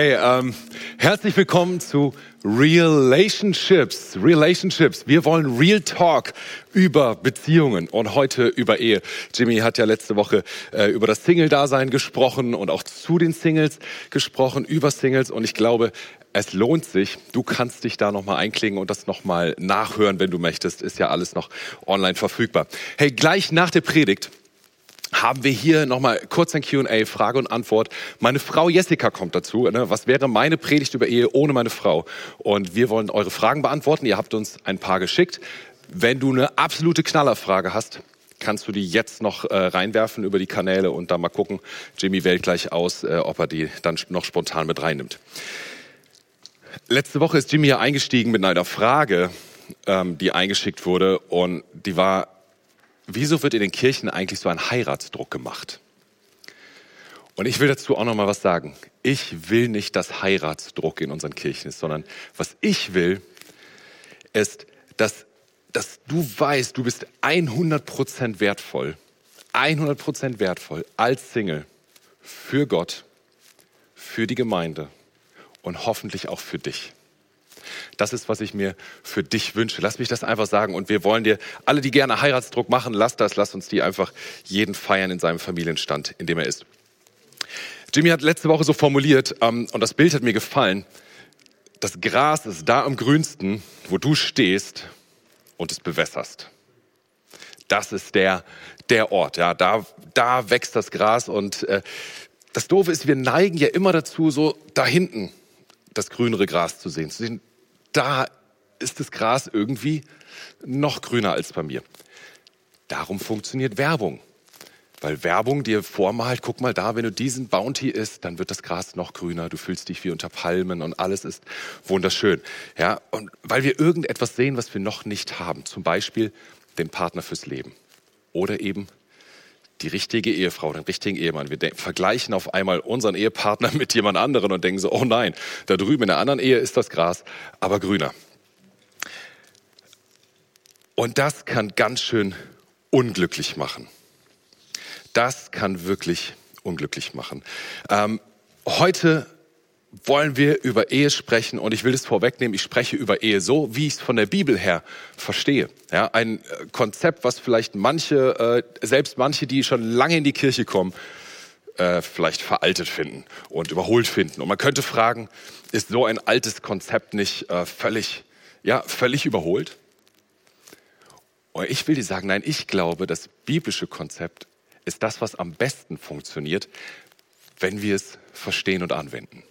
Hey, ähm, herzlich willkommen zu Relationships. Relationships. Wir wollen Real Talk über Beziehungen und heute über Ehe. Jimmy hat ja letzte Woche äh, über das Single-Dasein gesprochen und auch zu den Singles gesprochen, über Singles. Und ich glaube, es lohnt sich. Du kannst dich da nochmal einklicken und das nochmal nachhören, wenn du möchtest. Ist ja alles noch online verfügbar. Hey, gleich nach der Predigt haben wir hier nochmal kurz ein Q&A, Frage und Antwort. Meine Frau Jessica kommt dazu. Ne? Was wäre meine Predigt über Ehe ohne meine Frau? Und wir wollen eure Fragen beantworten. Ihr habt uns ein paar geschickt. Wenn du eine absolute Knallerfrage hast, kannst du die jetzt noch äh, reinwerfen über die Kanäle und da mal gucken. Jimmy wählt gleich aus, äh, ob er die dann noch spontan mit reinnimmt. Letzte Woche ist Jimmy ja eingestiegen mit einer Frage, ähm, die eingeschickt wurde und die war wieso wird in den Kirchen eigentlich so ein Heiratsdruck gemacht? Und ich will dazu auch noch mal was sagen. Ich will nicht, dass Heiratsdruck in unseren Kirchen ist, sondern was ich will, ist, dass, dass du weißt, du bist 100% wertvoll, 100% wertvoll als Single für Gott, für die Gemeinde und hoffentlich auch für dich. Das ist, was ich mir für dich wünsche. Lass mich das einfach sagen. Und wir wollen dir, alle, die gerne Heiratsdruck machen, lass das, lass uns die einfach jeden feiern in seinem Familienstand, in dem er ist. Jimmy hat letzte Woche so formuliert, ähm, und das Bild hat mir gefallen, das Gras ist da am grünsten, wo du stehst und es bewässerst. Das ist der, der Ort, ja, da, da wächst das Gras und äh, das Doofe ist, wir neigen ja immer dazu, so da hinten das grünere Gras zu sehen, zu sehen, da ist das Gras irgendwie noch grüner als bei mir. Darum funktioniert Werbung. Weil Werbung dir vormalt, guck mal da, wenn du diesen Bounty isst, dann wird das Gras noch grüner, du fühlst dich wie unter Palmen und alles ist wunderschön. Ja, und weil wir irgendetwas sehen, was wir noch nicht haben, zum Beispiel den Partner fürs Leben oder eben die richtige Ehefrau, den richtigen Ehemann. Wir vergleichen auf einmal unseren Ehepartner mit jemand anderen und denken so, oh nein, da drüben in der anderen Ehe ist das Gras aber grüner. Und das kann ganz schön unglücklich machen. Das kann wirklich unglücklich machen. Ähm, heute wollen wir über Ehe sprechen und ich will es vorwegnehmen, ich spreche über Ehe so, wie ich es von der Bibel her verstehe. Ja, ein äh, Konzept, was vielleicht manche, äh, selbst manche, die schon lange in die Kirche kommen, äh, vielleicht veraltet finden und überholt finden. Und man könnte fragen, ist so ein altes Konzept nicht äh, völlig, ja, völlig überholt? Und ich will dir sagen, nein, ich glaube, das biblische Konzept ist das, was am besten funktioniert, wenn wir es verstehen und anwenden.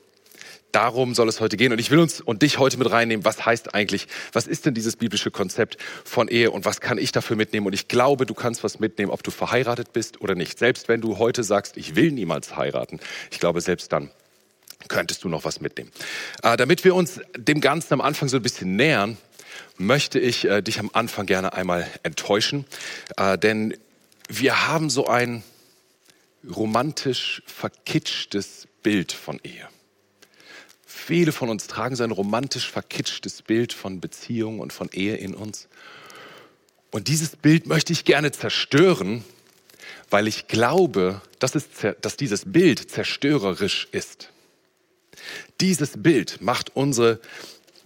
Darum soll es heute gehen. Und ich will uns und dich heute mit reinnehmen. Was heißt eigentlich, was ist denn dieses biblische Konzept von Ehe und was kann ich dafür mitnehmen? Und ich glaube, du kannst was mitnehmen, ob du verheiratet bist oder nicht. Selbst wenn du heute sagst, ich will niemals heiraten. Ich glaube, selbst dann könntest du noch was mitnehmen. Äh, damit wir uns dem Ganzen am Anfang so ein bisschen nähern, möchte ich äh, dich am Anfang gerne einmal enttäuschen. Äh, denn wir haben so ein romantisch verkitschtes Bild von Ehe. Viele von uns tragen so ein romantisch verkitschtes Bild von Beziehung und von Ehe in uns. Und dieses Bild möchte ich gerne zerstören, weil ich glaube, dass, es, dass dieses Bild zerstörerisch ist. Dieses Bild macht unsere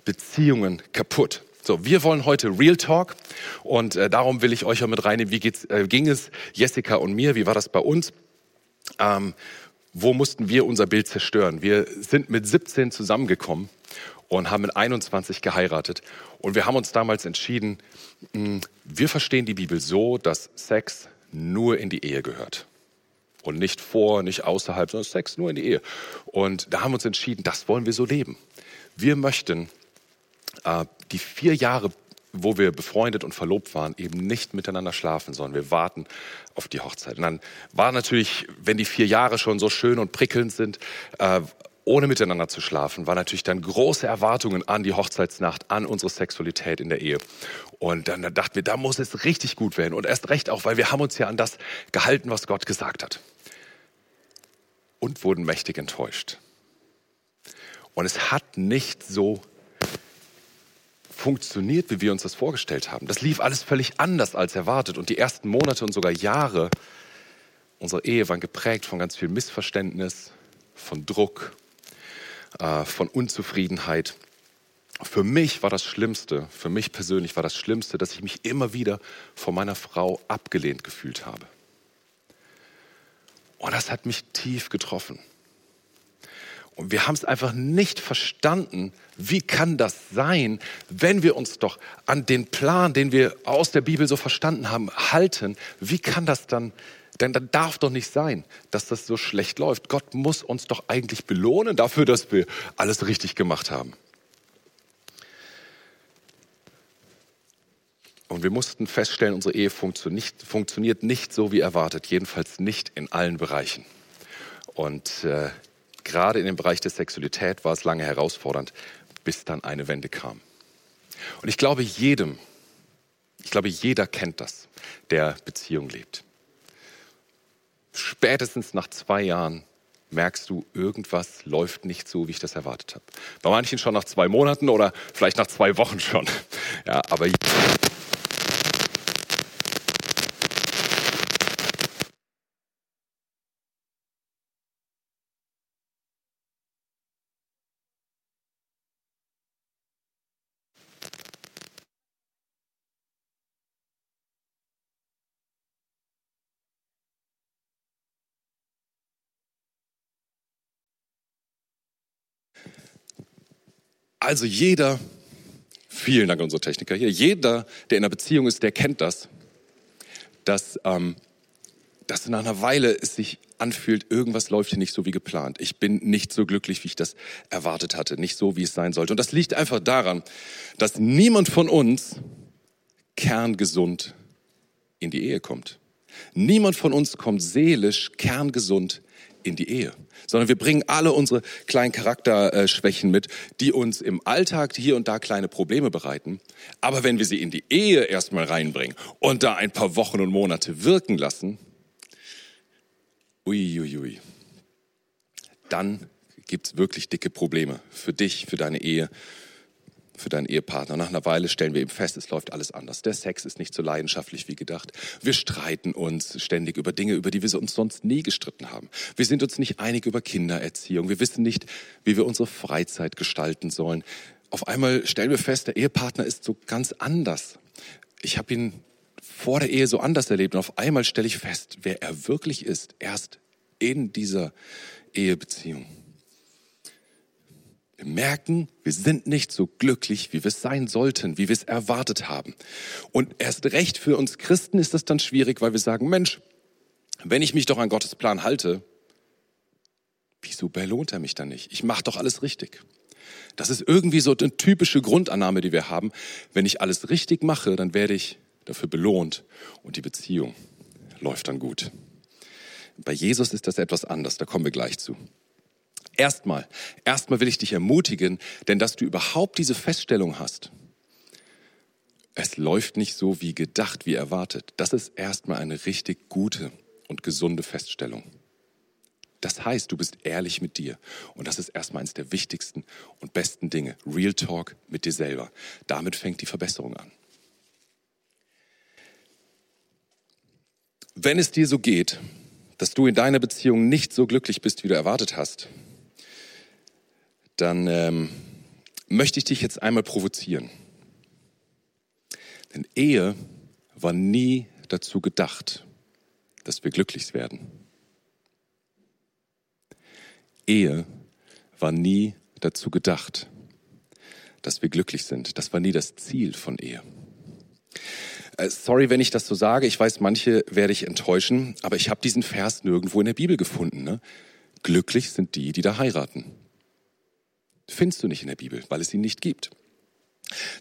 Beziehungen kaputt. So, wir wollen heute Real Talk und äh, darum will ich euch auch mit reinnehmen, wie geht's, äh, ging es Jessica und mir, wie war das bei uns? Ähm, wo mussten wir unser Bild zerstören? Wir sind mit 17 zusammengekommen und haben mit 21 geheiratet. Und wir haben uns damals entschieden, hm, wir verstehen die Bibel so, dass Sex nur in die Ehe gehört. Und nicht vor, nicht außerhalb, sondern Sex nur in die Ehe. Und da haben wir uns entschieden, das wollen wir so leben. Wir möchten äh, die vier Jahre wo wir befreundet und verlobt waren, eben nicht miteinander schlafen, sondern wir warten auf die Hochzeit. Und dann war natürlich, wenn die vier Jahre schon so schön und prickelnd sind, äh, ohne miteinander zu schlafen, war natürlich dann große Erwartungen an die Hochzeitsnacht, an unsere Sexualität in der Ehe. Und dann dachten wir, da muss es richtig gut werden. Und erst recht auch, weil wir haben uns ja an das gehalten, was Gott gesagt hat. Und wurden mächtig enttäuscht. Und es hat nicht so funktioniert, wie wir uns das vorgestellt haben. Das lief alles völlig anders als erwartet. Und die ersten Monate und sogar Jahre unserer Ehe waren geprägt von ganz viel Missverständnis, von Druck. äh, von Unzufriedenheit. Für mich war das Schlimmste, für mich persönlich war das Schlimmste, dass ich mich immer wieder von meiner Frau abgelehnt gefühlt habe. Und das hat mich tief getroffen. Und wir haben es einfach nicht verstanden, wie kann das sein, wenn wir uns doch an den Plan, den wir aus der Bibel so verstanden haben, halten. Wie kann das dann, denn dann darf doch nicht sein, dass das so schlecht läuft. Gott muss uns doch eigentlich belohnen dafür, dass wir alles richtig gemacht haben. Und wir mussten feststellen, unsere Ehe funktioniert nicht so wie erwartet, jedenfalls nicht in allen Bereichen. Und äh, gerade in dem Bereich der Sexualität war es lange herausfordernd, bis dann eine Wende kam. Und ich glaube jedem, ich glaube jeder kennt das, der Beziehung lebt. Spätestens nach zwei Jahren merkst du, irgendwas läuft nicht so, wie ich das erwartet habe. Bei manchen schon nach zwei Monaten oder vielleicht nach zwei Wochen schon. Ja, aber Also jeder, vielen Dank an unsere Techniker hier, jeder, der in einer Beziehung ist, der kennt das, dass, ähm, dass nach einer Weile es sich anfühlt, irgendwas läuft hier nicht so wie geplant. Ich bin nicht so glücklich, wie ich das erwartet hatte, nicht so, wie es sein sollte. Und das liegt einfach daran, dass niemand von uns kerngesund in die Ehe kommt. Niemand von uns kommt seelisch kerngesund in die Ehe, sondern wir bringen alle unsere kleinen Charakterschwächen mit, die uns im Alltag hier und da kleine Probleme bereiten. Aber wenn wir sie in die Ehe erstmal reinbringen und da ein paar Wochen und Monate wirken lassen, uiuiui, ui, ui, dann gibt's wirklich dicke Probleme für dich, für deine Ehe, für deinen Ehepartner. Nach einer Weile stellen wir eben fest, es läuft alles anders. Der Sex ist nicht so leidenschaftlich wie gedacht. Wir streiten uns ständig über Dinge, über die wir uns sonst nie gestritten haben. Wir sind uns nicht einig über Kindererziehung. Wir wissen nicht, wie wir unsere Freizeit gestalten sollen. Auf einmal stellen wir fest, der Ehepartner ist so ganz anders. Ich habe ihn vor der Ehe so anders erlebt und auf einmal stelle ich fest, wer er wirklich ist, erst in dieser Ehebeziehung. Wir merken, wir sind nicht so glücklich, wie wir es sein sollten, wie wir es erwartet haben. Und erst recht für uns Christen ist das dann schwierig, weil wir sagen, Mensch, wenn ich mich doch an Gottes Plan halte, wieso belohnt er mich dann nicht? Ich mache doch alles richtig. Das ist irgendwie so eine typische Grundannahme, die wir haben. Wenn ich alles richtig mache, dann werde ich dafür belohnt und die Beziehung läuft dann gut. Bei Jesus ist das etwas anders, da kommen wir gleich zu. Erstmal, erstmal will ich dich ermutigen, denn dass du überhaupt diese Feststellung hast, es läuft nicht so wie gedacht, wie erwartet. Das ist erstmal eine richtig gute und gesunde Feststellung. Das heißt, du bist ehrlich mit dir. Und das ist erstmal eines der wichtigsten und besten Dinge. Real Talk mit dir selber. Damit fängt die Verbesserung an. Wenn es dir so geht, dass du in deiner Beziehung nicht so glücklich bist, wie du erwartet hast, dann ähm, möchte ich dich jetzt einmal provozieren. Denn Ehe war nie dazu gedacht, dass wir glücklich werden. Ehe war nie dazu gedacht, dass wir glücklich sind. Das war nie das Ziel von Ehe. Äh, sorry, wenn ich das so sage. Ich weiß, manche werde ich enttäuschen, aber ich habe diesen Vers nirgendwo in der Bibel gefunden. Ne? Glücklich sind die, die da heiraten. Findest du nicht in der Bibel, weil es ihn nicht gibt.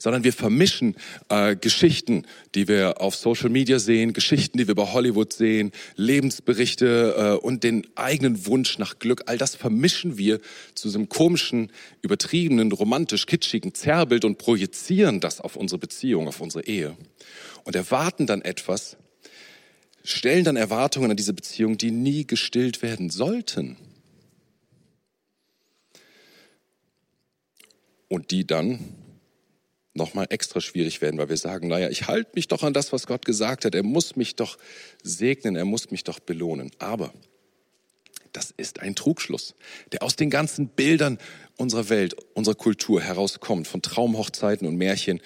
Sondern wir vermischen äh, Geschichten, die wir auf Social Media sehen, Geschichten, die wir bei Hollywood sehen, Lebensberichte äh, und den eigenen Wunsch nach Glück. All das vermischen wir zu einem komischen, übertriebenen, romantisch kitschigen Zerrbild und projizieren das auf unsere Beziehung, auf unsere Ehe. Und erwarten dann etwas, stellen dann Erwartungen an diese Beziehung, die nie gestillt werden sollten. Und die dann nochmal extra schwierig werden, weil wir sagen, naja, ich halte mich doch an das, was Gott gesagt hat. Er muss mich doch segnen, er muss mich doch belohnen. Aber das ist ein Trugschluss, der aus den ganzen Bildern unserer Welt, unserer Kultur herauskommt, von Traumhochzeiten und Märchen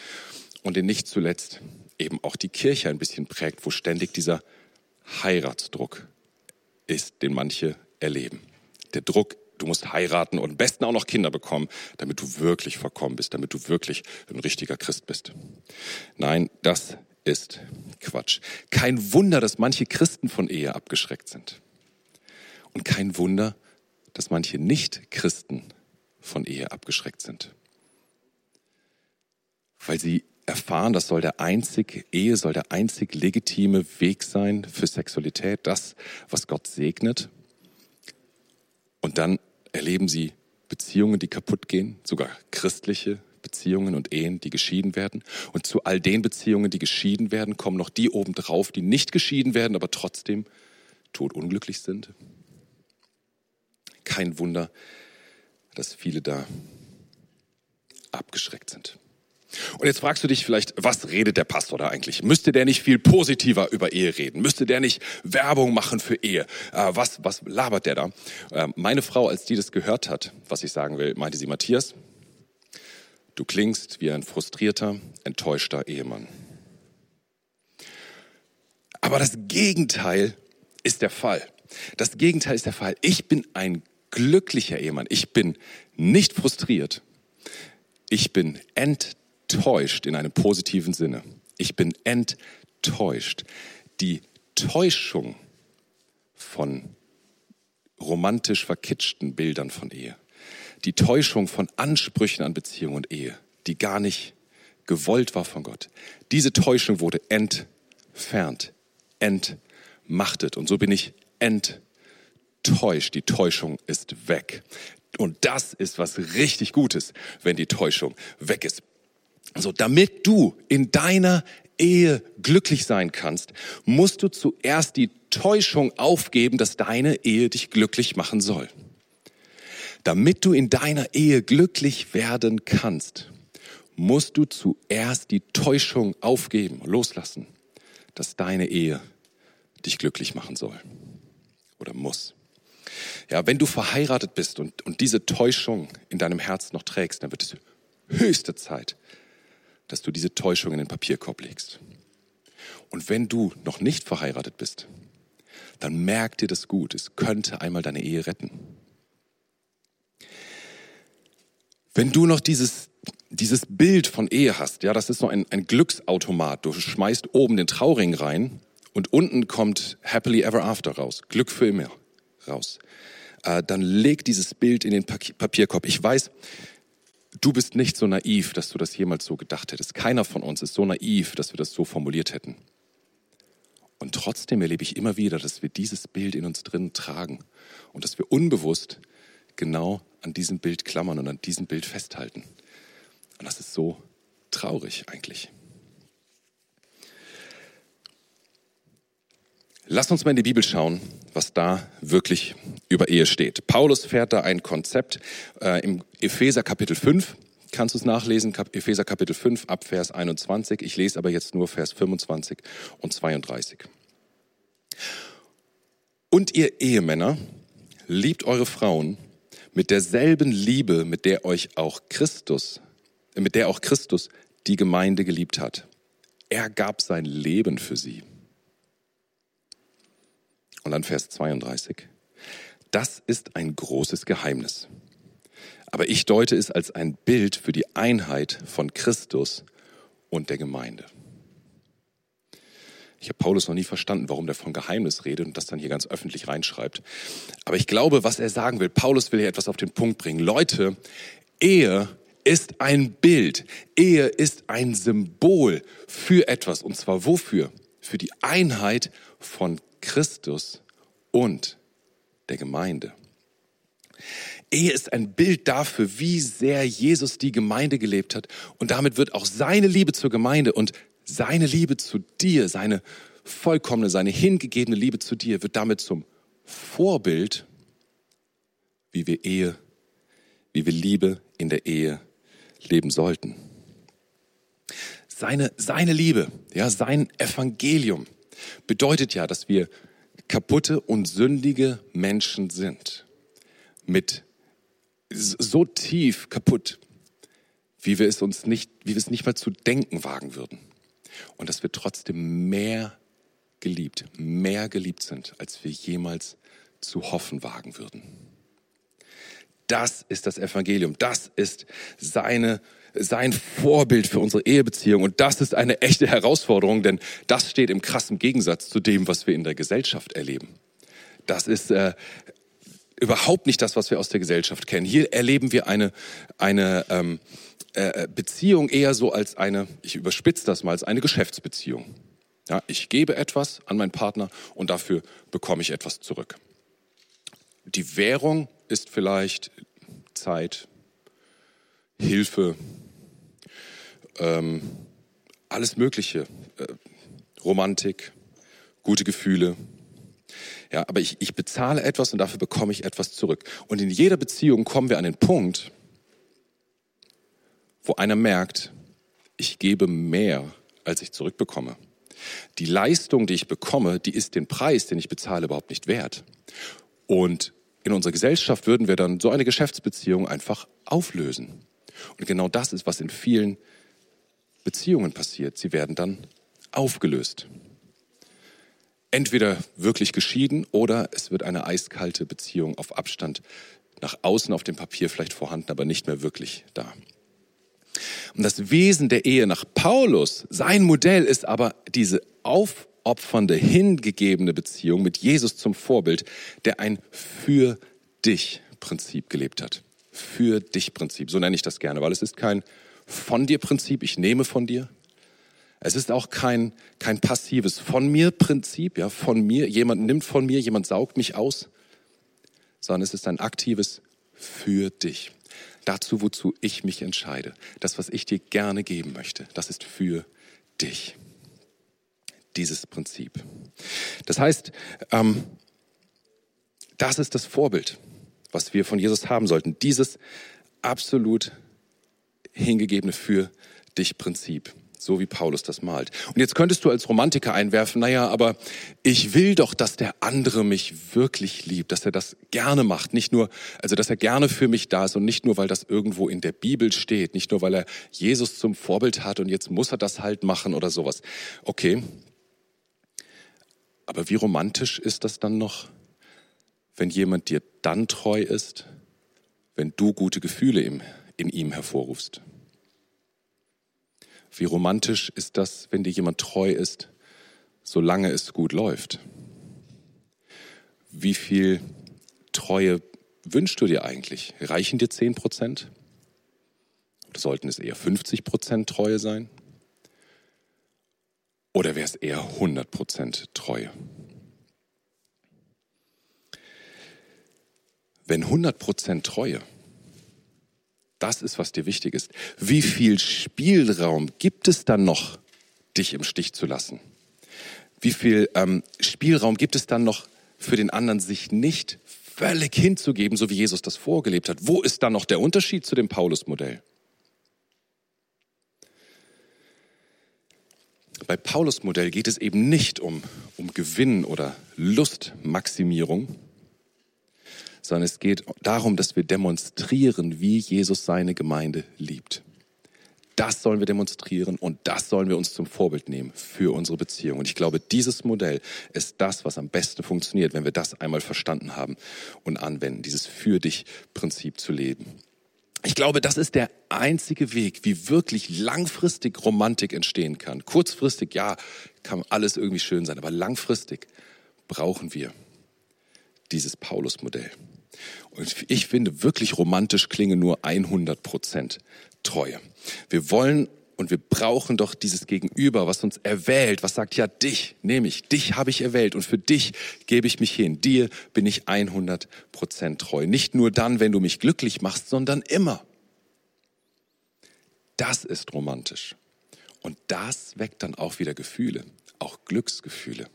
und den nicht zuletzt eben auch die Kirche ein bisschen prägt, wo ständig dieser Heiratsdruck ist, den manche erleben. Der Druck, du musst heiraten und am besten auch noch Kinder bekommen, damit du wirklich verkommen bist, damit du wirklich ein richtiger Christ bist. Nein, das ist Quatsch. Kein Wunder, dass manche Christen von Ehe abgeschreckt sind. Und kein Wunder, dass manche Nicht-Christen von Ehe abgeschreckt sind. Weil sie erfahren, das soll der einzig, Ehe soll der einzig legitime Weg sein für Sexualität, das, was Gott segnet. Und dann erleben sie Beziehungen, die kaputt gehen, sogar christliche Beziehungen und Ehen, die geschieden werden. Und zu all den Beziehungen, die geschieden werden, kommen noch die obendrauf, die nicht geschieden werden, aber trotzdem todunglücklich sind. Kein Wunder, dass viele da abgeschreckt sind. Und jetzt fragst du dich vielleicht, was redet der Pastor da eigentlich? Müsste der nicht viel positiver über Ehe reden? Müsste der nicht Werbung machen für Ehe? Äh, was, was labert der da? Äh, meine Frau, als die das gehört hat, was ich sagen will, meinte sie, Matthias, du klingst wie ein frustrierter, enttäuschter Ehemann. Aber das Gegenteil ist der Fall. Das Gegenteil ist der Fall. Ich bin ein glücklicher Ehemann. Ich bin nicht frustriert. Ich bin enttäuscht enttäuscht in einem positiven Sinne. Ich bin enttäuscht. Die Täuschung von romantisch verkitschten Bildern von Ehe, die Täuschung von Ansprüchen an Beziehung und Ehe, die gar nicht gewollt war von Gott. Diese Täuschung wurde entfernt, entmachtet und so bin ich enttäuscht. Die Täuschung ist weg. Und das ist was richtig Gutes, wenn die Täuschung weg ist. So, damit du in deiner Ehe glücklich sein kannst, musst du zuerst die Täuschung aufgeben, dass deine Ehe dich glücklich machen soll. Damit du in deiner Ehe glücklich werden kannst, musst du zuerst die Täuschung aufgeben, loslassen, dass deine Ehe dich glücklich machen soll oder muss. Ja, wenn du verheiratet bist und, und diese Täuschung in deinem Herz noch trägst, dann wird es höchste Zeit, dass du diese Täuschung in den Papierkorb legst. Und wenn du noch nicht verheiratet bist, dann merk dir das gut. Es könnte einmal deine Ehe retten. Wenn du noch dieses, dieses Bild von Ehe hast, ja, das ist so ein, ein Glücksautomat. Du schmeißt oben den Trauring rein und unten kommt Happily Ever After raus. Glück für immer raus. Äh, dann leg dieses Bild in den Papierkorb. Ich weiß, du bist nicht so naiv, dass du das jemals so gedacht hättest. Keiner von uns ist so naiv, dass wir das so formuliert hätten. Und trotzdem erlebe ich immer wieder, dass wir dieses Bild in uns drin tragen und dass wir unbewusst genau an diesem Bild klammern und an diesem Bild festhalten. Und das ist so traurig eigentlich. Lass uns mal in die Bibel schauen, was da wirklich über Ehe steht. Paulus fährt da ein Konzept äh, im Epheser Kapitel 5. Kannst du es nachlesen? Kap Epheser Kapitel 5 ab Vers 21. Ich lese aber jetzt nur Vers 25 und 32. Und ihr Ehemänner, liebt eure Frauen mit derselben Liebe, mit der euch auch Christus, mit der auch Christus die Gemeinde geliebt hat. Er gab sein Leben für sie und dann Vers 32. Das ist ein großes Geheimnis. Aber ich deute es als ein Bild für die Einheit von Christus und der Gemeinde. Ich habe Paulus noch nie verstanden, warum der von Geheimnis redet und das dann hier ganz öffentlich reinschreibt. Aber ich glaube, was er sagen will, Paulus will hier etwas auf den Punkt bringen. Leute, Ehe ist ein Bild. Ehe ist ein Symbol für etwas. Und zwar wofür? Für die Einheit von Christus und der Gemeinde. Ehe ist ein Bild dafür, wie sehr Jesus die Gemeinde gelebt hat. Und damit wird auch seine Liebe zur Gemeinde und seine Liebe zu dir, seine vollkommene, seine hingegebene Liebe zu dir, wird damit zum Vorbild, wie wir Ehe, wie wir Liebe in der Ehe leben sollten. Seine, seine Liebe, ja, sein Evangelium bedeutet ja, dass wir kaputte und sündige Menschen sind, mit so tief kaputt, wie wir es uns nicht, wie wir es nicht mal zu denken wagen würden. Und dass wir trotzdem mehr geliebt, mehr geliebt sind, als wir jemals zu hoffen wagen würden. Das ist das Evangelium. Das ist seine, sein Vorbild für unsere Ehebeziehung. Und das ist eine echte Herausforderung, denn das steht im krassen Gegensatz zu dem, was wir in der Gesellschaft erleben. Das ist äh, überhaupt nicht das, was wir aus der Gesellschaft kennen. Hier erleben wir eine, eine ähm, äh, Beziehung eher so als eine, ich überspitze das mal, als eine Geschäftsbeziehung. Ja, ich gebe etwas an meinen Partner und dafür bekomme ich etwas zurück. Die Währung ist vielleicht Zeit, Hilfe, ähm, alles Mögliche, äh, Romantik, gute Gefühle. Ja, aber ich, ich bezahle etwas und dafür bekomme ich etwas zurück. Und in jeder Beziehung kommen wir an den Punkt, wo einer merkt, ich gebe mehr, als ich zurückbekomme. Die Leistung, die ich bekomme, die ist den Preis, den ich bezahle, überhaupt nicht wert. Und in unserer Gesellschaft würden wir dann so eine Geschäftsbeziehung einfach auflösen. Und genau das ist, was in vielen Beziehungen passiert. Sie werden dann aufgelöst. Entweder wirklich geschieden oder es wird eine eiskalte Beziehung auf Abstand nach außen auf dem Papier vielleicht vorhanden, aber nicht mehr wirklich da. Und das Wesen der Ehe nach Paulus, sein Modell ist aber diese aufopfernde, hingegebene Beziehung mit Jesus zum Vorbild, der ein für dich Prinzip gelebt hat. Für dich Prinzip, so nenne ich das gerne, weil es ist kein von dir Prinzip, ich nehme von dir. Es ist auch kein, kein passives von mir Prinzip, ja, von mir, jemand nimmt von mir, jemand saugt mich aus, sondern es ist ein aktives für dich dazu, wozu ich mich entscheide. Das, was ich dir gerne geben möchte, das ist für dich. Dieses Prinzip. Das heißt, ähm, das ist das Vorbild, was wir von Jesus haben sollten. Dieses absolut hingegebene für dich Prinzip so wie Paulus das malt. Und jetzt könntest du als Romantiker einwerfen, naja, aber ich will doch, dass der andere mich wirklich liebt, dass er das gerne macht, nicht nur, also dass er gerne für mich da ist und nicht nur, weil das irgendwo in der Bibel steht, nicht nur, weil er Jesus zum Vorbild hat und jetzt muss er das halt machen oder sowas. Okay. Aber wie romantisch ist das dann noch, wenn jemand dir dann treu ist, wenn du gute Gefühle in ihm hervorrufst? Wie romantisch ist das, wenn dir jemand treu ist, solange es gut läuft? Wie viel Treue wünschst du dir eigentlich? Reichen dir 10 Prozent? Oder sollten es eher 50 Prozent Treue sein? Oder wäre es eher 100 Prozent Treue? Wenn 100 Prozent Treue das ist, was dir wichtig ist. Wie viel Spielraum gibt es dann noch, dich im Stich zu lassen? Wie viel ähm, Spielraum gibt es dann noch für den anderen, sich nicht völlig hinzugeben, so wie Jesus das vorgelebt hat? Wo ist dann noch der Unterschied zu dem Paulus-Modell? Bei Paulus-Modell geht es eben nicht um, um Gewinn oder Lustmaximierung, sondern es geht darum, dass wir demonstrieren, wie Jesus seine Gemeinde liebt. Das sollen wir demonstrieren und das sollen wir uns zum Vorbild nehmen für unsere Beziehung. Und ich glaube, dieses Modell ist das, was am besten funktioniert, wenn wir das einmal verstanden haben und anwenden, dieses für dich Prinzip zu leben. Ich glaube, das ist der einzige Weg, wie wirklich langfristig Romantik entstehen kann. Kurzfristig, ja, kann alles irgendwie schön sein, aber langfristig brauchen wir dieses Paulus-Modell. Und ich finde, wirklich romantisch klinge nur 100 Prozent Treue. Wir wollen und wir brauchen doch dieses Gegenüber, was uns erwählt, was sagt, ja, dich nehme ich, dich habe ich erwählt und für dich gebe ich mich hin. Dir bin ich 100 Prozent treu. Nicht nur dann, wenn du mich glücklich machst, sondern immer. Das ist romantisch. Und das weckt dann auch wieder Gefühle, auch Glücksgefühle.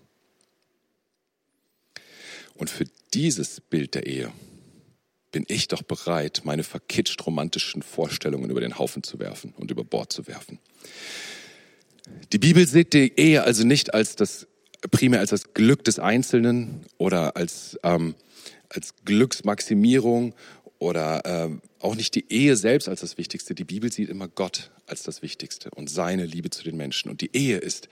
Und für dieses Bild der Ehe bin ich doch bereit, meine verkitscht romantischen Vorstellungen über den Haufen zu werfen und über Bord zu werfen. Die Bibel sieht die Ehe also nicht als das primär als das Glück des Einzelnen oder als, ähm, als Glücksmaximierung oder ähm, auch nicht die Ehe selbst als das Wichtigste. Die Bibel sieht immer Gott als das Wichtigste und seine Liebe zu den Menschen. Und die Ehe ist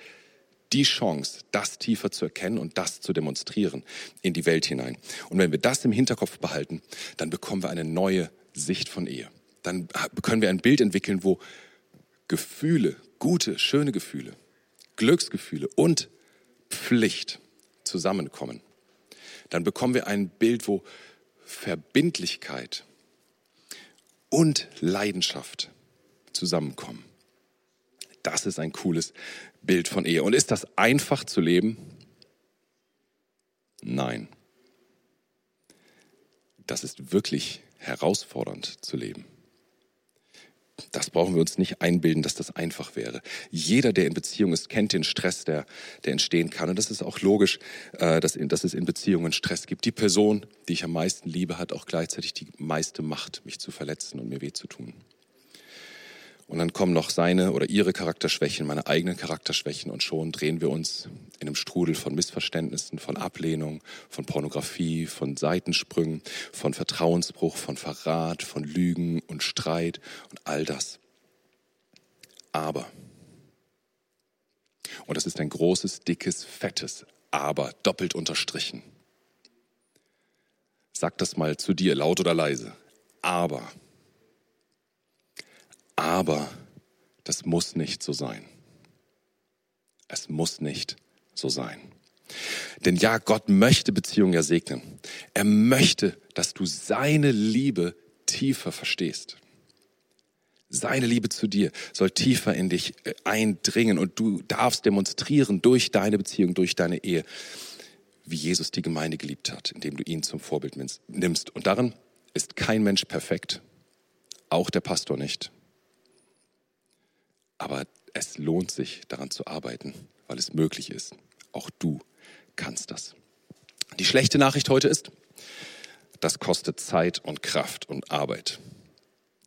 die Chance, das tiefer zu erkennen und das zu demonstrieren in die Welt hinein. Und wenn wir das im Hinterkopf behalten, dann bekommen wir eine neue Sicht von Ehe. Dann können wir ein Bild entwickeln, wo Gefühle, gute, schöne Gefühle, Glücksgefühle und Pflicht zusammenkommen. Dann bekommen wir ein Bild, wo Verbindlichkeit und Leidenschaft zusammenkommen. Das ist ein cooles Bild von Ehe. Und ist das einfach zu leben? Nein. Das ist wirklich herausfordernd zu leben. Das brauchen wir uns nicht einbilden, dass das einfach wäre. Jeder, der in Beziehung ist, kennt den Stress, der, der entstehen kann. Und das ist auch logisch, äh, dass, dass es in Beziehungen Stress gibt. Die Person, die ich am meisten liebe, hat auch gleichzeitig die meiste Macht, mich zu verletzen und mir weh zu tun. Und dann kommen noch seine oder ihre Charakterschwächen, meine eigenen Charakterschwächen und schon drehen wir uns in einem Strudel von Missverständnissen, von Ablehnung, von Pornografie, von Seitensprüngen, von Vertrauensbruch, von Verrat, von Lügen und Streit und all das. Aber, und das ist ein großes, dickes, fettes Aber, doppelt unterstrichen. Sag das mal zu dir, laut oder leise. Aber aber das muss nicht so sein. Es muss nicht so sein. Denn ja, Gott möchte Beziehungen ja segnen. Er möchte, dass du seine Liebe tiefer verstehst. Seine Liebe zu dir soll tiefer in dich äh, eindringen und du darfst demonstrieren durch deine Beziehung, durch deine Ehe, wie Jesus die Gemeinde geliebt hat, indem du ihn zum Vorbild nimmst. Und darin ist kein Mensch perfekt, auch der Pastor nicht. Aber es lohnt sich, daran zu arbeiten, weil es möglich ist. Auch du kannst das. Die schlechte Nachricht heute ist, das kostet Zeit und Kraft und Arbeit.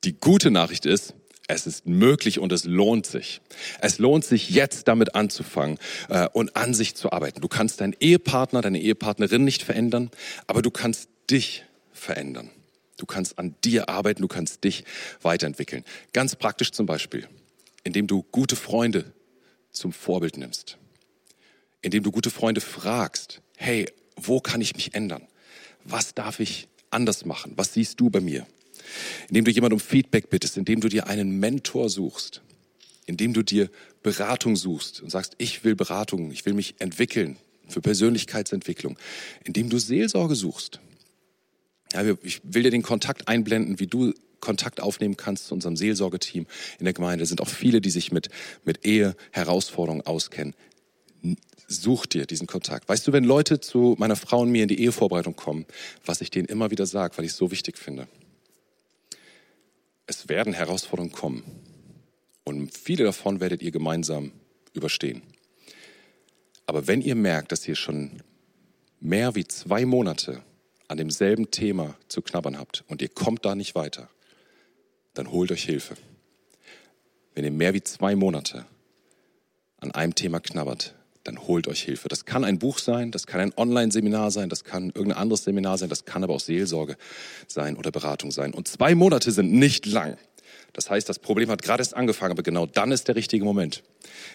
Die gute Nachricht ist, es ist möglich und es lohnt sich. Es lohnt sich jetzt damit anzufangen äh, und an sich zu arbeiten. Du kannst deinen Ehepartner, deine Ehepartnerin nicht verändern, aber du kannst dich verändern. Du kannst an dir arbeiten, du kannst dich weiterentwickeln. Ganz praktisch zum Beispiel indem du gute Freunde zum Vorbild nimmst, indem du gute Freunde fragst, hey, wo kann ich mich ändern? Was darf ich anders machen? Was siehst du bei mir? Indem du jemand um Feedback bittest, indem du dir einen Mentor suchst, indem du dir Beratung suchst und sagst, ich will Beratung, ich will mich entwickeln für Persönlichkeitsentwicklung, indem du Seelsorge suchst. Ja, ich will dir den Kontakt einblenden, wie du Kontakt aufnehmen kannst zu unserem Seelsorgeteam in der Gemeinde. Es sind auch viele, die sich mit, mit Ehe, Herausforderungen auskennen. Such dir diesen Kontakt. Weißt du, wenn Leute zu meiner Frau und mir in die Ehevorbereitung kommen, was ich denen immer wieder sage, weil ich es so wichtig finde. Es werden Herausforderungen kommen. Und viele davon werdet ihr gemeinsam überstehen. Aber wenn ihr merkt, dass ihr schon mehr wie zwei Monate an demselben Thema zu knabbern habt und ihr kommt da nicht weiter, dann holt euch Hilfe. Wenn ihr mehr wie zwei Monate an einem Thema knabbert, dann holt euch Hilfe. Das kann ein Buch sein, das kann ein Online-Seminar sein, das kann irgendein anderes Seminar sein, das kann aber auch Seelsorge sein oder Beratung sein. Und zwei Monate sind nicht lang. Das heißt, das Problem hat gerade erst angefangen, aber genau dann ist der richtige Moment,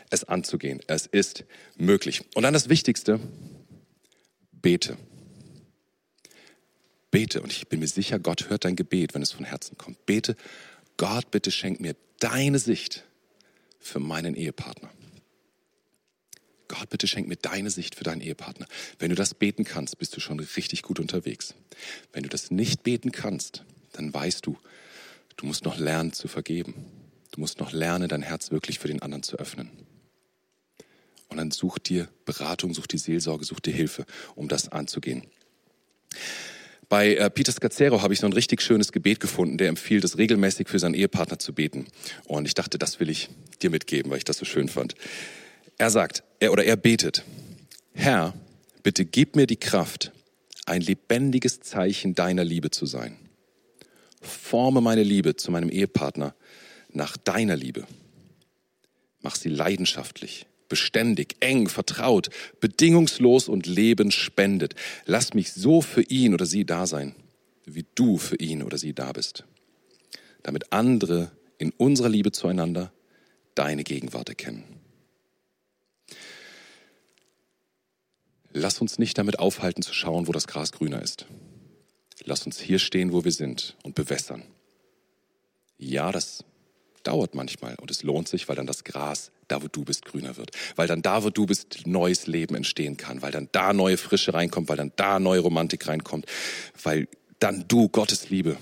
es anzugehen. Es ist möglich. Und dann das Wichtigste, bete. Bete, und ich bin mir sicher, Gott hört dein Gebet, wenn es von Herzen kommt. Bete, Gott, bitte schenk mir deine Sicht für meinen Ehepartner. Gott, bitte schenk mir deine Sicht für deinen Ehepartner. Wenn du das beten kannst, bist du schon richtig gut unterwegs. Wenn du das nicht beten kannst, dann weißt du, du musst noch lernen zu vergeben. Du musst noch lernen, dein Herz wirklich für den anderen zu öffnen. Und dann such dir Beratung, such dir Seelsorge, such dir Hilfe, um das anzugehen. Bei äh, Peter Scazzero habe ich so ein richtig schönes Gebet gefunden, der empfiehlt es regelmäßig für seinen Ehepartner zu beten. Und ich dachte, das will ich dir mitgeben, weil ich das so schön fand. Er sagt, er oder er betet, Herr, bitte gib mir die Kraft, ein lebendiges Zeichen deiner Liebe zu sein. Forme meine Liebe zu meinem Ehepartner nach deiner Liebe. Mach sie leidenschaftlich, beständig, eng, vertraut, bedingungslos und Leben spendet. Lass mich so für ihn oder sie da sein, wie du für ihn oder sie da bist, damit andere in unserer Liebe zueinander deine Gegenwart erkennen. Lass uns nicht damit aufhalten zu schauen, wo das Gras grüner ist. Lass uns hier stehen, wo wir sind und bewässern. Ja, das dauert manchmal und es lohnt sich, weil dann das Gras da, wo du bist, grüner wird. Weil dann da, wo du bist, neues Leben entstehen kann. Weil dann da neue Frische reinkommt, weil dann da neue Romantik reinkommt. Weil dann du Gottes Liebe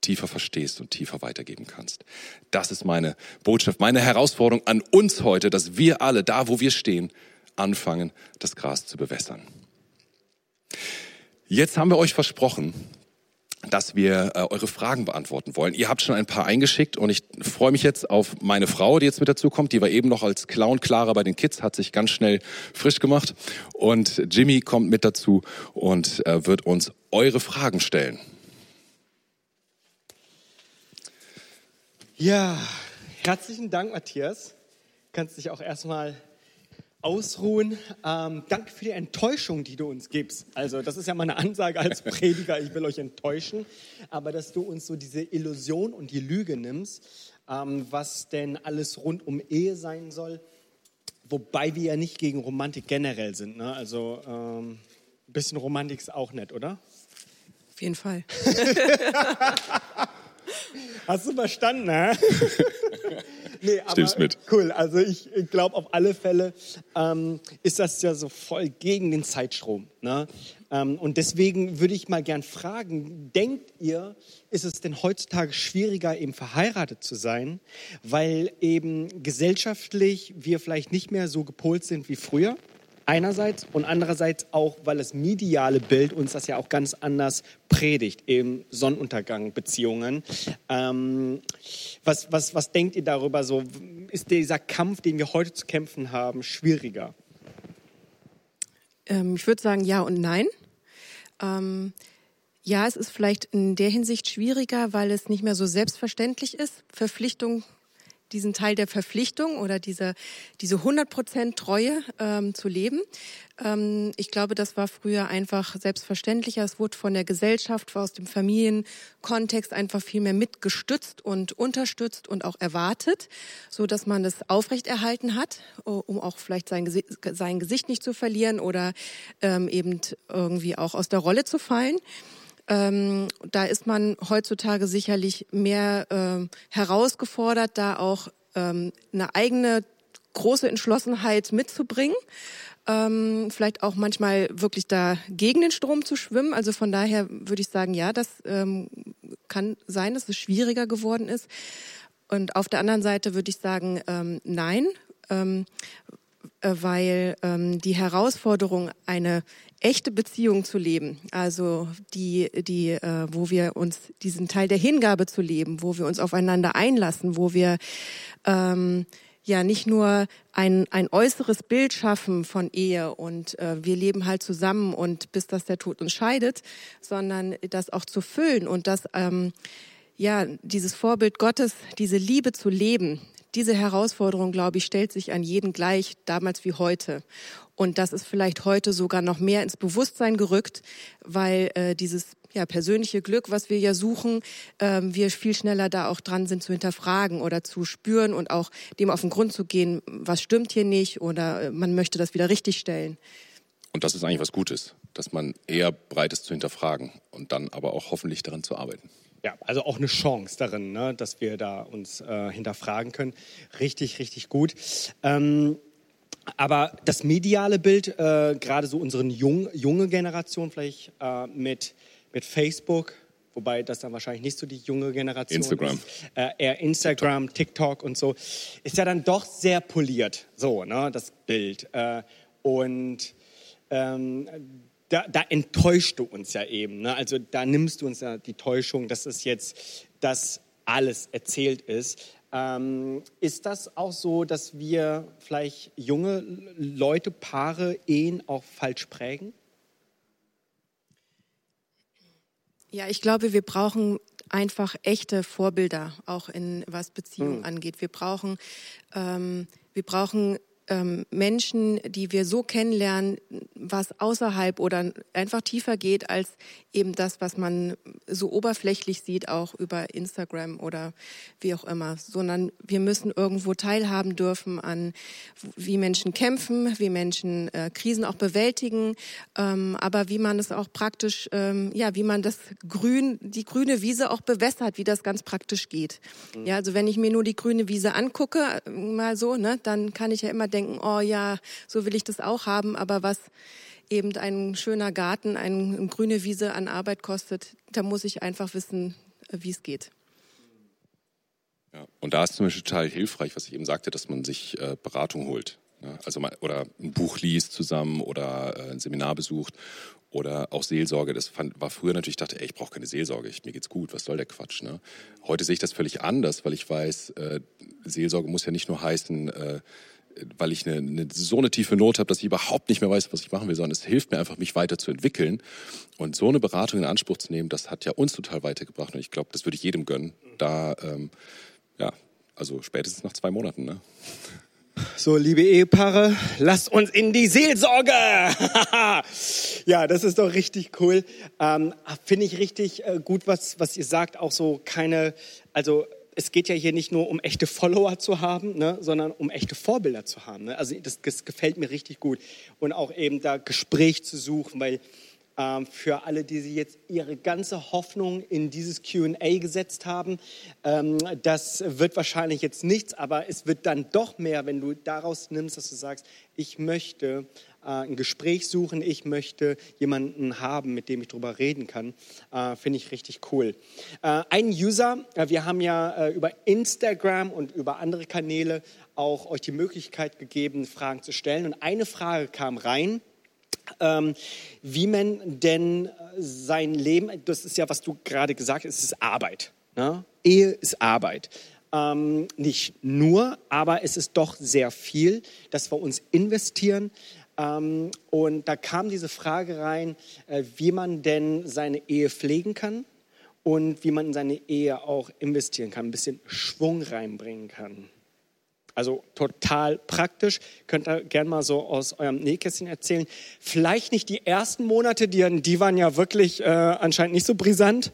tiefer verstehst und tiefer weitergeben kannst. Das ist meine Botschaft, meine Herausforderung an uns heute, dass wir alle, da wo wir stehen, anfangen, das Gras zu bewässern. Jetzt haben wir euch versprochen, dass wir äh, eure Fragen beantworten wollen. Ihr habt schon ein paar eingeschickt und ich freue mich jetzt auf meine Frau, die jetzt mit dazu kommt. Die war eben noch als Clown Clara bei den Kids, hat sich ganz schnell frisch gemacht. Und Jimmy kommt mit dazu und äh, wird uns eure Fragen stellen. Ja, herzlichen Dank, Matthias. Kannst dich auch erstmal ausruhen. Ähm, danke für die Enttäuschung, die du uns gibst. Also das ist ja meine Ansage als Prediger, ich will euch enttäuschen. Aber dass du uns so diese Illusion und die Lüge nimmst, ähm, was denn alles rund um Ehe sein soll. Wobei wir ja nicht gegen Romantik generell sind. Ne? Also ähm, ein bisschen Romantik ist auch nett, oder? Auf jeden Fall. Hast du verstanden, ne? nee, aber Stimm's mit. Cool, also ich glaube auf alle Fälle ähm, ist das ja so voll gegen den Zeitstrom. Ne? Ähm, und deswegen würde ich mal gern fragen, denkt ihr, ist es denn heutzutage schwieriger, eben verheiratet zu sein, weil eben gesellschaftlich wir vielleicht nicht mehr so gepolt sind wie früher? Einerseits und andererseits auch, weil das mediale Bild uns das ja auch ganz anders predigt, eben Sonnenuntergang-Beziehungen. Ähm, was, was, was denkt ihr darüber so? Ist dieser Kampf, den wir heute zu kämpfen haben, schwieriger? Ähm, ich würde sagen ja und nein. Ähm, ja, es ist vielleicht in der Hinsicht schwieriger, weil es nicht mehr so selbstverständlich ist, Verpflichtung diesen Teil der Verpflichtung oder diese, diese 100% Treue ähm, zu leben. Ähm, ich glaube, das war früher einfach selbstverständlicher. Es wurde von der Gesellschaft, aus dem Familienkontext einfach viel mehr mitgestützt und unterstützt und auch erwartet, so dass man das aufrechterhalten hat, um auch vielleicht sein, sein Gesicht nicht zu verlieren oder ähm, eben irgendwie auch aus der Rolle zu fallen. Ähm, da ist man heutzutage sicherlich mehr äh, herausgefordert, da auch ähm, eine eigene große Entschlossenheit mitzubringen. Ähm, vielleicht auch manchmal wirklich da gegen den Strom zu schwimmen. Also von daher würde ich sagen, ja, das ähm, kann sein, dass es schwieriger geworden ist. Und auf der anderen Seite würde ich sagen, ähm, nein, ähm, äh, weil ähm, die Herausforderung, eine echte Beziehung zu leben, also die, die, äh, wo wir uns diesen Teil der Hingabe zu leben, wo wir uns aufeinander einlassen, wo wir ähm, ja nicht nur ein, ein äußeres Bild schaffen von Ehe und äh, wir leben halt zusammen und bis das der Tod uns scheidet, sondern das auch zu füllen und das ähm, ja dieses Vorbild Gottes, diese Liebe zu leben, diese Herausforderung, glaube ich, stellt sich an jeden gleich, damals wie heute. Und das ist vielleicht heute sogar noch mehr ins Bewusstsein gerückt, weil äh, dieses ja, persönliche Glück, was wir ja suchen, äh, wir viel schneller da auch dran sind zu hinterfragen oder zu spüren und auch dem auf den Grund zu gehen, was stimmt hier nicht oder äh, man möchte das wieder richtigstellen. Und das ist eigentlich was Gutes, dass man eher bereit ist zu hinterfragen und dann aber auch hoffentlich daran zu arbeiten. Ja, also auch eine Chance darin, ne, dass wir da uns äh, hinterfragen können. Richtig, richtig gut. Ähm, aber das mediale Bild, äh, gerade so unsere jung, junge Generation vielleicht äh, mit, mit Facebook, wobei das dann wahrscheinlich nicht so die junge Generation Instagram. ist, äh, eher Instagram, TikTok. TikTok. und so, ist ja dann doch sehr poliert, so, ne, das Bild. Äh, und ähm, da, da enttäuscht du uns ja eben. Ne? Also da nimmst du uns ja die Täuschung, dass es jetzt das alles erzählt ist. Ähm, ist das auch so, dass wir vielleicht junge Leute, Paare, Ehen auch falsch prägen? Ja, ich glaube, wir brauchen einfach echte Vorbilder, auch in was Beziehungen hm. angeht. Wir brauchen, ähm, wir brauchen ähm, Menschen, die wir so kennenlernen, was außerhalb oder einfach tiefer geht als eben das, was man so oberflächlich sieht, auch über Instagram oder wie auch immer, sondern wir müssen irgendwo teilhaben dürfen an, wie Menschen kämpfen, wie Menschen äh, Krisen auch bewältigen, ähm, aber wie man es auch praktisch, ähm, ja, wie man das Grün, die grüne Wiese auch bewässert, wie das ganz praktisch geht. Mhm. Ja, also wenn ich mir nur die grüne Wiese angucke, mal so, ne, dann kann ich ja immer denken, oh ja, so will ich das auch haben, aber was eben ein schöner Garten, eine grüne Wiese an Arbeit kostet, da muss ich einfach wissen, wie es geht. Ja, und da ist zum Beispiel total hilfreich, was ich eben sagte, dass man sich äh, Beratung holt. Ne? Also mal, oder ein Buch liest zusammen oder äh, ein Seminar besucht oder auch Seelsorge. Das fand, war früher natürlich, ich dachte, ey, ich brauche keine Seelsorge, ich, mir geht's gut, was soll der Quatsch. Ne? Heute sehe ich das völlig anders, weil ich weiß, äh, Seelsorge muss ja nicht nur heißen, äh, weil ich eine, eine, so eine tiefe Not habe, dass ich überhaupt nicht mehr weiß, was ich machen will, sondern es hilft mir einfach, mich weiterzuentwickeln. Und so eine Beratung in Anspruch zu nehmen, das hat ja uns total weitergebracht. Und ich glaube, das würde ich jedem gönnen. Da, ähm, ja, also spätestens nach zwei Monaten. Ne? So, liebe Ehepaare, lasst uns in die Seelsorge. ja, das ist doch richtig cool. Ähm, Finde ich richtig äh, gut, was, was ihr sagt. Auch so keine, also es geht ja hier nicht nur um echte Follower zu haben, ne, sondern um echte Vorbilder zu haben. Ne? Also das, das, gefällt mir richtig gut. Und auch eben da Gespräch zu suchen, weil ähm, für alle, die sie jetzt ihre ganze Hoffnung in dieses QA gesetzt haben, ähm, das wird wahrscheinlich jetzt nichts, aber es wird dann doch mehr, wenn du daraus nimmst, dass du sagst, ich möchte ein Gespräch suchen, ich möchte jemanden haben, mit dem ich darüber reden kann, äh, finde ich richtig cool. Äh, ein User, wir haben ja über Instagram und über andere Kanäle auch euch die Möglichkeit gegeben, Fragen zu stellen. Und eine Frage kam rein. Ähm, wie man denn sein Leben, das ist ja, was du gerade gesagt hast, es ist Arbeit. Ne? Ehe ist Arbeit. Ähm, nicht nur, aber es ist doch sehr viel, dass wir uns investieren, ähm, und da kam diese Frage rein, äh, wie man denn seine Ehe pflegen kann und wie man in seine Ehe auch investieren kann, ein bisschen Schwung reinbringen kann. Also total praktisch. Könnt ihr gerne mal so aus eurem Nähkästchen erzählen. Vielleicht nicht die ersten Monate, die, die waren ja wirklich äh, anscheinend nicht so brisant.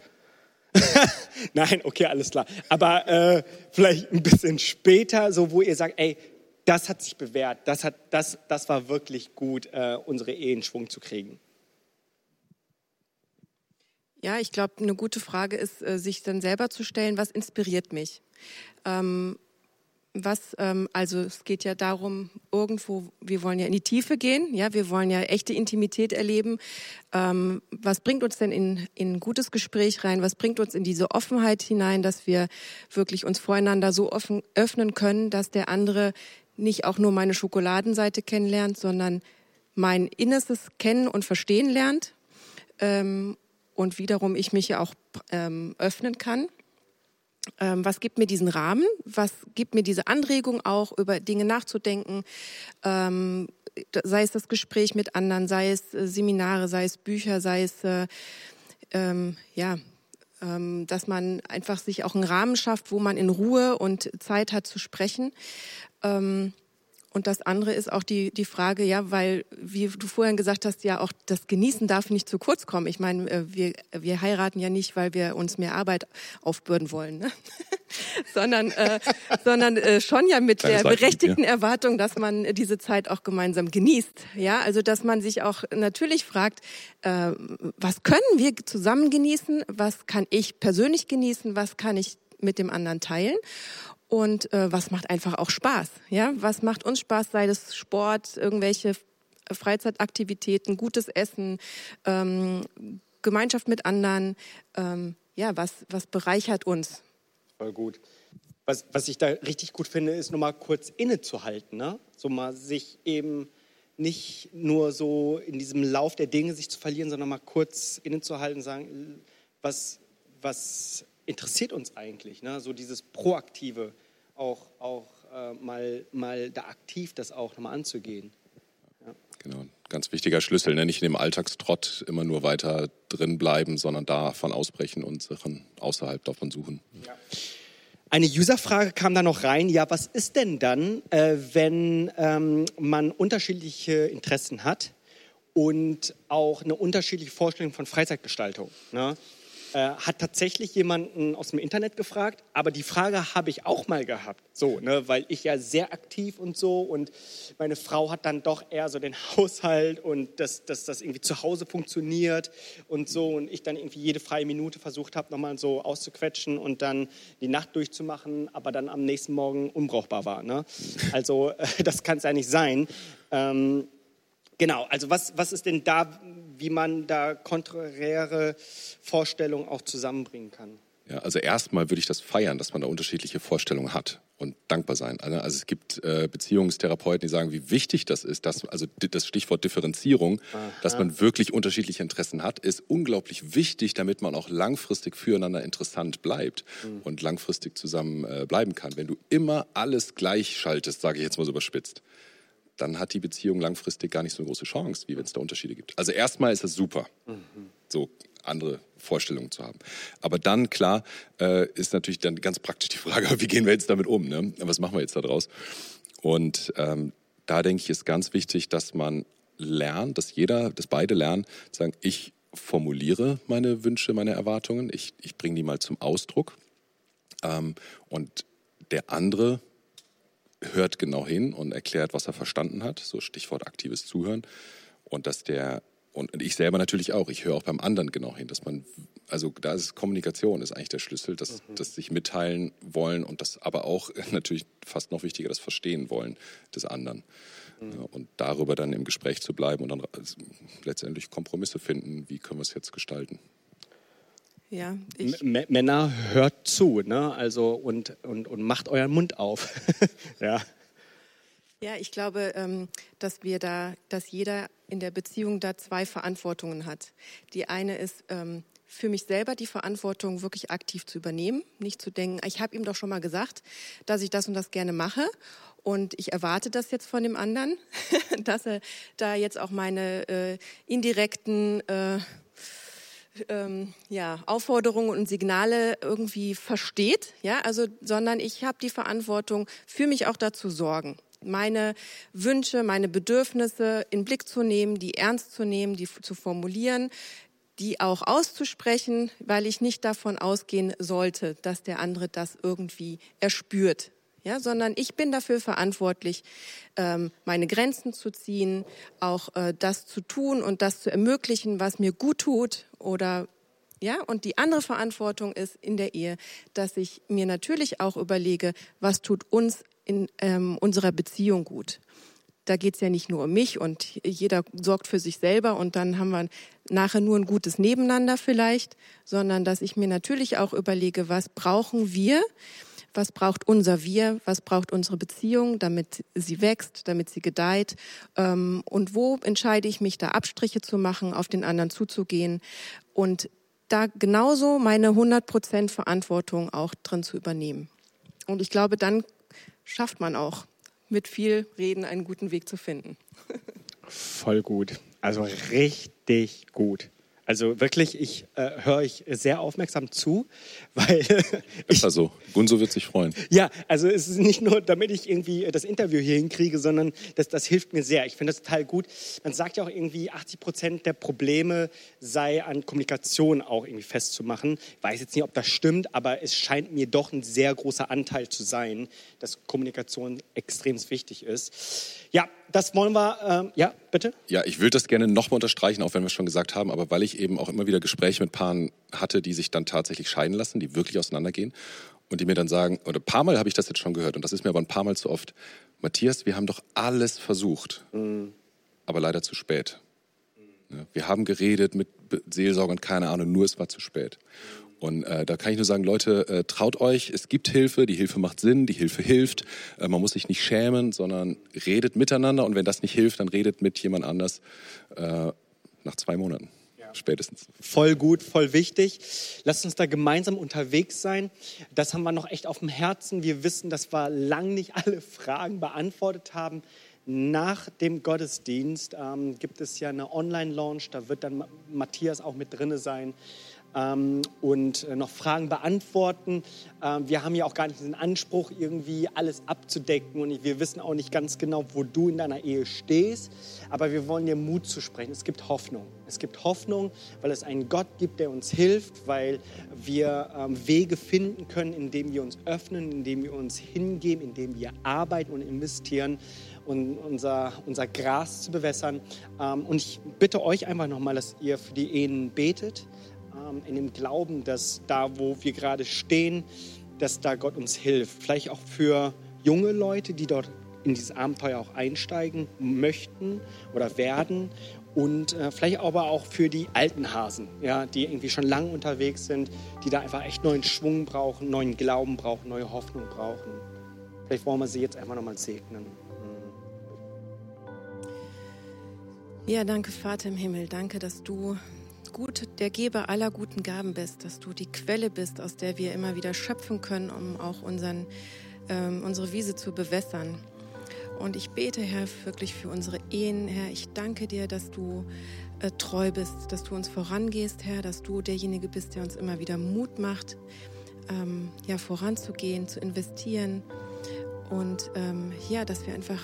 Nein, okay, alles klar. Aber äh, vielleicht ein bisschen später, so wo ihr sagt, ey, das hat sich bewährt. Das, hat, das, das war wirklich gut, äh, unsere Ehe in Schwung zu kriegen. Ja, ich glaube, eine gute Frage ist, äh, sich dann selber zu stellen, was inspiriert mich? Ähm, was, ähm, also es geht ja darum, irgendwo, wir wollen ja in die Tiefe gehen, ja, wir wollen ja echte Intimität erleben. Ähm, was bringt uns denn in, in ein gutes Gespräch rein? Was bringt uns in diese Offenheit hinein, dass wir wirklich uns voreinander so offen öffnen können, dass der andere nicht auch nur meine Schokoladenseite kennenlernt, sondern mein Innerstes kennen und verstehen lernt ähm, und wiederum ich mich ja auch ähm, öffnen kann. Ähm, was gibt mir diesen Rahmen? Was gibt mir diese Anregung auch, über Dinge nachzudenken? Ähm, sei es das Gespräch mit anderen, sei es äh, Seminare, sei es Bücher, sei es äh, ähm, ja dass man einfach sich auch einen Rahmen schafft, wo man in Ruhe und Zeit hat zu sprechen. Ähm, und das andere ist auch die, die Frage, ja, weil, wie du vorhin gesagt hast, ja, auch das Genießen darf nicht zu kurz kommen. Ich meine, äh, wir, wir heiraten ja nicht, weil wir uns mehr Arbeit aufbürden wollen, ne? sondern, äh, sondern äh, schon ja mit der berechtigten ja. Erwartung, dass man diese Zeit auch gemeinsam genießt. Ja, also, dass man sich auch natürlich fragt, äh, was können wir zusammen genießen? Was kann ich persönlich genießen? Was kann ich mit dem anderen teilen? Und äh, was macht einfach auch Spaß. Ja, was macht uns Spaß? Sei das Sport, irgendwelche Freizeitaktivitäten, gutes Essen, ähm, Gemeinschaft mit anderen. Ähm, ja, was was bereichert uns? Voll gut. Was, was ich da richtig gut finde, ist nochmal kurz innezuhalten. Ne? So mal sich eben nicht nur so in diesem Lauf der Dinge sich zu verlieren, sondern mal kurz innezuhalten und sagen, was, was interessiert uns eigentlich? Ne? So dieses Proaktive, auch, auch äh, mal, mal da aktiv das auch nochmal anzugehen. Ja. Genau, ganz wichtiger Schlüssel, ne? nicht in dem Alltagstrott immer nur weiter drin bleiben, sondern davon ausbrechen und Sachen außerhalb davon suchen. Ja. Eine Userfrage kam da noch rein. Ja, was ist denn dann, äh, wenn ähm, man unterschiedliche Interessen hat und auch eine unterschiedliche Vorstellung von Freizeitgestaltung? Ne? Äh, hat tatsächlich jemanden aus dem Internet gefragt, aber die Frage habe ich auch mal gehabt, so, ne, weil ich ja sehr aktiv und so und meine Frau hat dann doch eher so den Haushalt und dass, dass das irgendwie zu Hause funktioniert und so und ich dann irgendwie jede freie Minute versucht habe, nochmal so auszuquetschen und dann die Nacht durchzumachen, aber dann am nächsten Morgen unbrauchbar war. Ne? Also äh, das kann es ja nicht sein. Ähm, genau, also was, was ist denn da wie man da konträre Vorstellungen auch zusammenbringen kann. Ja, also erstmal würde ich das feiern, dass man da unterschiedliche Vorstellungen hat und dankbar sein. Also, also es gibt äh, Beziehungstherapeuten, die sagen, wie wichtig das ist, dass also das Stichwort Differenzierung, Aha. dass man wirklich unterschiedliche Interessen hat, ist unglaublich wichtig, damit man auch langfristig füreinander interessant bleibt mhm. und langfristig zusammen äh, bleiben kann. Wenn du immer alles gleich schaltest, sage ich jetzt mal so überspitzt, dann hat die Beziehung langfristig gar nicht so eine große Chance, wie wenn es da Unterschiede gibt. Also erstmal ist es super, mhm. so andere Vorstellungen zu haben. Aber dann, klar, äh, ist natürlich dann ganz praktisch die Frage, wie gehen wir jetzt damit um? Ne? Was machen wir jetzt daraus? Und ähm, da denke ich, ist ganz wichtig, dass man lernt, dass jeder, dass beide lernen, zu sagen, ich formuliere meine Wünsche, meine Erwartungen, ich, ich bringe die mal zum Ausdruck. Ähm, und der andere hört genau hin und erklärt, was er verstanden hat, so Stichwort aktives Zuhören. Und dass der, und ich selber natürlich auch, ich höre auch beim anderen genau hin, dass man, also da ist Kommunikation, ist eigentlich der Schlüssel, dass, mhm. dass sich mitteilen wollen und das aber auch natürlich fast noch wichtiger, das Verstehen wollen des anderen. Mhm. Und darüber dann im Gespräch zu bleiben und dann also letztendlich Kompromisse finden, wie können wir es jetzt gestalten. Ja, Männer hört zu, ne? Also und, und, und macht euren Mund auf. ja. Ja, ich glaube, ähm, dass wir da, dass jeder in der Beziehung da zwei Verantwortungen hat. Die eine ist ähm, für mich selber die Verantwortung wirklich aktiv zu übernehmen, nicht zu denken, ich habe ihm doch schon mal gesagt, dass ich das und das gerne mache und ich erwarte das jetzt von dem anderen, dass er da jetzt auch meine äh, indirekten äh, ähm, ja, Aufforderungen und Signale irgendwie versteht, ja, also, sondern ich habe die Verantwortung, für mich auch dazu sorgen, meine Wünsche, meine Bedürfnisse in Blick zu nehmen, die ernst zu nehmen, die zu formulieren, die auch auszusprechen, weil ich nicht davon ausgehen sollte, dass der andere das irgendwie erspürt, ja, sondern ich bin dafür verantwortlich, ähm, meine Grenzen zu ziehen, auch äh, das zu tun und das zu ermöglichen, was mir gut tut oder ja, und die andere Verantwortung ist in der Ehe, dass ich mir natürlich auch überlege, was tut uns in ähm, unserer Beziehung gut. Da geht es ja nicht nur um mich und jeder sorgt für sich selber und dann haben wir nachher nur ein gutes Nebeneinander vielleicht, sondern dass ich mir natürlich auch überlege, was brauchen wir, was braucht unser Wir, was braucht unsere Beziehung, damit sie wächst, damit sie gedeiht ähm, und wo entscheide ich mich da Abstriche zu machen, auf den anderen zuzugehen und da genauso meine 100% Verantwortung auch drin zu übernehmen. Und ich glaube, dann schafft man auch mit viel Reden einen guten Weg zu finden. Voll gut. Also richtig gut. Also wirklich, ich äh, höre euch sehr aufmerksam zu, weil ich, Ist so. Gunso wird sich freuen. Ja, also es ist nicht nur, damit ich irgendwie das Interview hier hinkriege, sondern das, das hilft mir sehr. Ich finde das total gut. Man sagt ja auch irgendwie, 80 Prozent der Probleme sei an Kommunikation auch irgendwie festzumachen. Ich weiß jetzt nicht, ob das stimmt, aber es scheint mir doch ein sehr großer Anteil zu sein, dass Kommunikation extrem wichtig ist. Ja, das wollen wir, ähm, ja, bitte? Ja, ich will das gerne nochmal unterstreichen, auch wenn wir es schon gesagt haben, aber weil ich eben auch immer wieder Gespräche mit Paaren hatte, die sich dann tatsächlich scheiden lassen, die wirklich auseinandergehen und die mir dann sagen, oder ein paar Mal habe ich das jetzt schon gehört und das ist mir aber ein paar Mal zu oft, Matthias, wir haben doch alles versucht, mhm. aber leider zu spät. Wir haben geredet mit Seelsorgern, keine Ahnung, nur es war zu spät. Und äh, da kann ich nur sagen, Leute, äh, traut euch, es gibt Hilfe, die Hilfe macht Sinn, die Hilfe hilft. Äh, man muss sich nicht schämen, sondern redet miteinander und wenn das nicht hilft, dann redet mit jemand anders äh, nach zwei Monaten. Ja. Spätestens. Voll gut, voll wichtig. Lasst uns da gemeinsam unterwegs sein. Das haben wir noch echt auf dem Herzen. Wir wissen, dass wir lang nicht alle Fragen beantwortet haben. Nach dem Gottesdienst ähm, gibt es ja eine Online-Launch, da wird dann Matthias auch mit drinne sein ähm, und äh, noch Fragen beantworten. Ähm, wir haben ja auch gar nicht den Anspruch, irgendwie alles abzudecken und wir wissen auch nicht ganz genau, wo du in deiner Ehe stehst, aber wir wollen dir Mut zu sprechen. Es gibt Hoffnung. Es gibt Hoffnung, weil es einen Gott gibt, der uns hilft, weil wir ähm, Wege finden können, indem wir uns öffnen, indem wir uns hingeben, indem wir arbeiten und investieren und unser, unser Gras zu bewässern. Ähm, und ich bitte euch einfach nochmal, dass ihr für die Ehen betet, in dem Glauben, dass da, wo wir gerade stehen, dass da Gott uns hilft. Vielleicht auch für junge Leute, die dort in dieses Abenteuer auch einsteigen möchten oder werden und äh, vielleicht aber auch für die alten Hasen, ja, die irgendwie schon lange unterwegs sind, die da einfach echt neuen Schwung brauchen, neuen Glauben brauchen, neue Hoffnung brauchen. Vielleicht wollen wir sie jetzt einfach nochmal segnen. Ja, danke Vater im Himmel, danke, dass du der Geber aller guten Gaben bist, dass du die Quelle bist, aus der wir immer wieder schöpfen können, um auch unseren, ähm, unsere Wiese zu bewässern. Und ich bete, Herr, wirklich für unsere Ehen, Herr. Ich danke dir, dass du äh, treu bist, dass du uns vorangehst, Herr, dass du derjenige bist, der uns immer wieder Mut macht, ähm, ja, voranzugehen, zu investieren. Und ähm, ja, dass wir einfach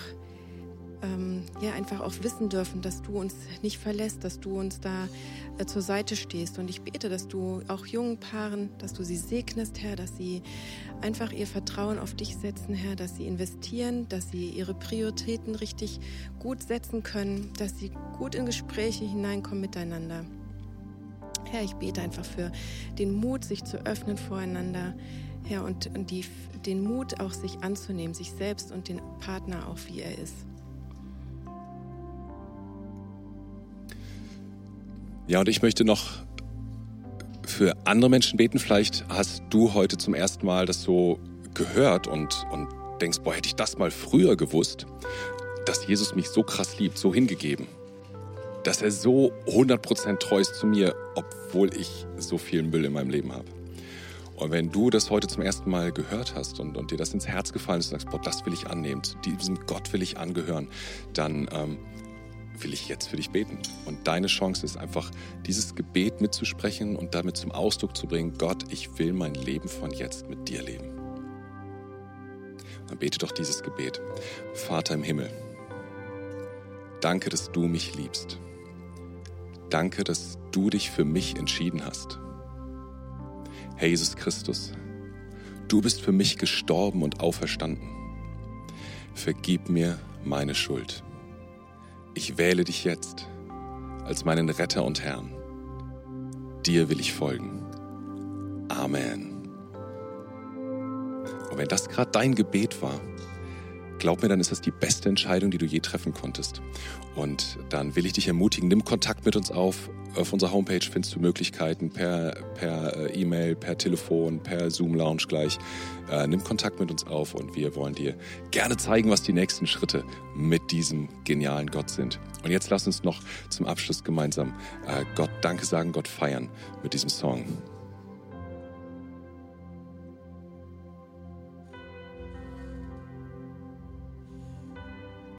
ähm, ja, einfach auch wissen dürfen, dass du uns nicht verlässt, dass du uns da äh, zur Seite stehst. Und ich bete, dass du auch jungen Paaren, dass du sie segnest, Herr, dass sie einfach ihr Vertrauen auf dich setzen, Herr, dass sie investieren, dass sie ihre Prioritäten richtig gut setzen können, dass sie gut in Gespräche hineinkommen miteinander. Herr, ich bete einfach für den Mut, sich zu öffnen voreinander. Herr, und, und die, den Mut auch sich anzunehmen, sich selbst und den Partner auch wie er ist. Ja, und ich möchte noch für andere Menschen beten. Vielleicht hast du heute zum ersten Mal das so gehört und, und denkst, boah, hätte ich das mal früher gewusst, dass Jesus mich so krass liebt, so hingegeben, dass er so 100% treu ist zu mir, obwohl ich so viel Müll in meinem Leben habe. Und wenn du das heute zum ersten Mal gehört hast und, und dir das ins Herz gefallen ist und sagst, boah, das will ich annehmen, diesem Gott will ich angehören, dann ähm, will ich jetzt für dich beten. Und deine Chance ist einfach, dieses Gebet mitzusprechen und damit zum Ausdruck zu bringen, Gott, ich will mein Leben von jetzt mit dir leben. Dann bete doch dieses Gebet. Vater im Himmel, danke, dass du mich liebst. Danke, dass du dich für mich entschieden hast. Herr Jesus Christus, du bist für mich gestorben und auferstanden. Vergib mir meine Schuld ich wähle dich jetzt als meinen Retter und Herrn. Dir will ich folgen. Amen. Und wenn das gerade dein Gebet war, glaub mir, dann ist das die beste Entscheidung, die du je treffen konntest. Und dann will ich dich ermutigen, nimm Kontakt mit uns auf auf unserer Homepage findest du Möglichkeiten per, per äh, E-Mail, per Telefon, per Zoom-Lounge gleich. Äh, nimm Kontakt mit uns auf und wir wollen dir gerne zeigen, was die nächsten Schritte mit diesem genialen Gott sind. Und jetzt lass uns noch zum Abschluss gemeinsam äh, Gott Danke sagen, Gott feiern mit diesem Song.